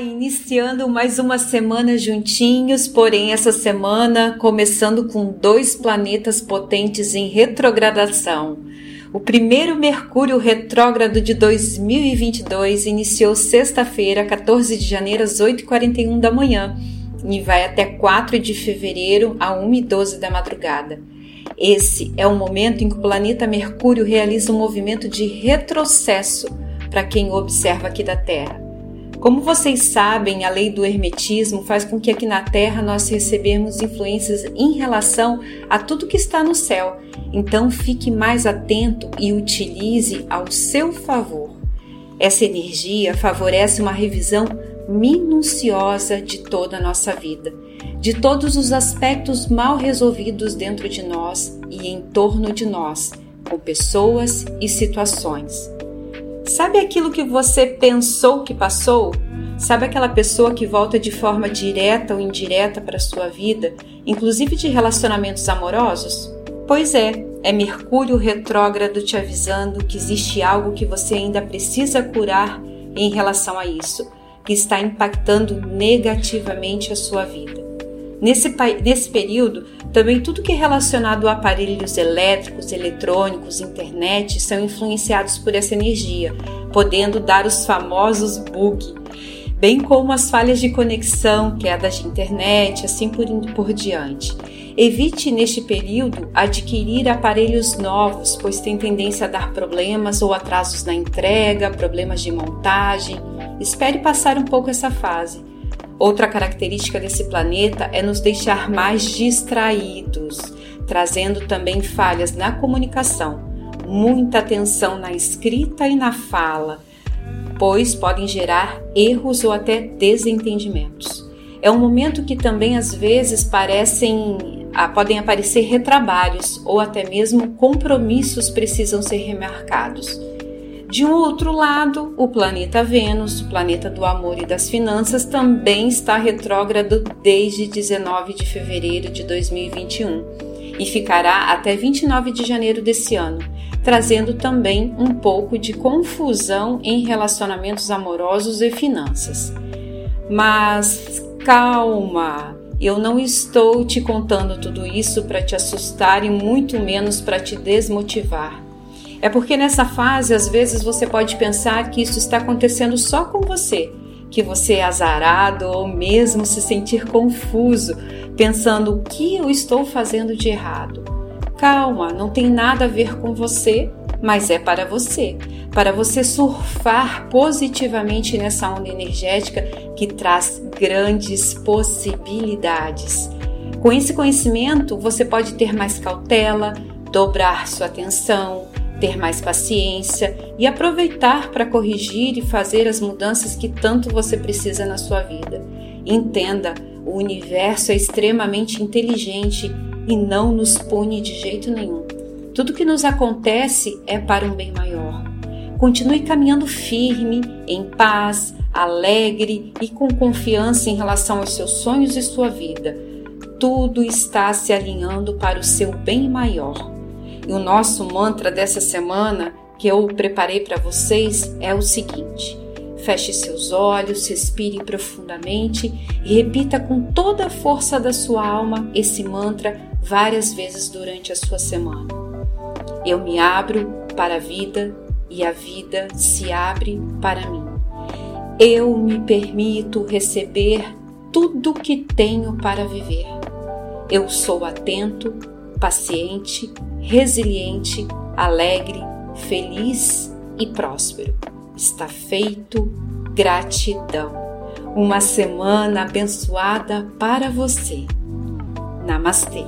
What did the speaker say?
Iniciando mais uma semana juntinhos, porém essa semana começando com dois planetas potentes em retrogradação. O primeiro Mercúrio retrógrado de 2022 iniciou sexta-feira, 14 de janeiro, às 8h41 da manhã e vai até 4 de fevereiro, a 1h12 da madrugada. Esse é o momento em que o planeta Mercúrio realiza um movimento de retrocesso para quem o observa aqui da Terra. Como vocês sabem, a lei do hermetismo faz com que aqui na Terra nós recebemos influências em relação a tudo que está no céu. Então fique mais atento e utilize ao seu favor. Essa energia favorece uma revisão minuciosa de toda a nossa vida, de todos os aspectos mal resolvidos dentro de nós e em torno de nós, com pessoas e situações. Sabe aquilo que você pensou que passou? Sabe aquela pessoa que volta de forma direta ou indireta para sua vida, inclusive de relacionamentos amorosos? Pois é, é Mercúrio retrógrado te avisando que existe algo que você ainda precisa curar em relação a isso, que está impactando negativamente a sua vida. Nesse, nesse período, também tudo que é relacionado a aparelhos elétricos, eletrônicos, internet são influenciados por essa energia, podendo dar os famosos bugs, bem como as falhas de conexão, quedas de internet, assim por, por diante. Evite neste período adquirir aparelhos novos, pois tem tendência a dar problemas ou atrasos na entrega, problemas de montagem. Espere passar um pouco essa fase. Outra característica desse planeta é nos deixar mais distraídos, trazendo também falhas na comunicação, muita atenção na escrita e na fala, pois podem gerar erros ou até desentendimentos. É um momento que também às vezes parecem ah, podem aparecer retrabalhos ou até mesmo compromissos precisam ser remarcados. De um outro lado, o planeta Vênus, o planeta do amor e das finanças, também está retrógrado desde 19 de fevereiro de 2021 e ficará até 29 de janeiro desse ano, trazendo também um pouco de confusão em relacionamentos amorosos e finanças. Mas calma! Eu não estou te contando tudo isso para te assustar e muito menos para te desmotivar. É porque nessa fase, às vezes, você pode pensar que isso está acontecendo só com você, que você é azarado ou mesmo se sentir confuso, pensando o que eu estou fazendo de errado. Calma, não tem nada a ver com você, mas é para você, para você surfar positivamente nessa onda energética que traz grandes possibilidades. Com esse conhecimento, você pode ter mais cautela, dobrar sua atenção, ter mais paciência e aproveitar para corrigir e fazer as mudanças que tanto você precisa na sua vida. Entenda, o universo é extremamente inteligente e não nos pune de jeito nenhum. Tudo que nos acontece é para um bem maior. Continue caminhando firme, em paz, alegre e com confiança em relação aos seus sonhos e sua vida. Tudo está se alinhando para o seu bem maior. E o nosso mantra dessa semana que eu preparei para vocês é o seguinte: feche seus olhos, respire profundamente e repita com toda a força da sua alma esse mantra várias vezes durante a sua semana. Eu me abro para a vida e a vida se abre para mim. Eu me permito receber tudo que tenho para viver. Eu sou atento, paciente resiliente, alegre, feliz e próspero. Está feito. Gratidão. Uma semana abençoada para você. Namastê.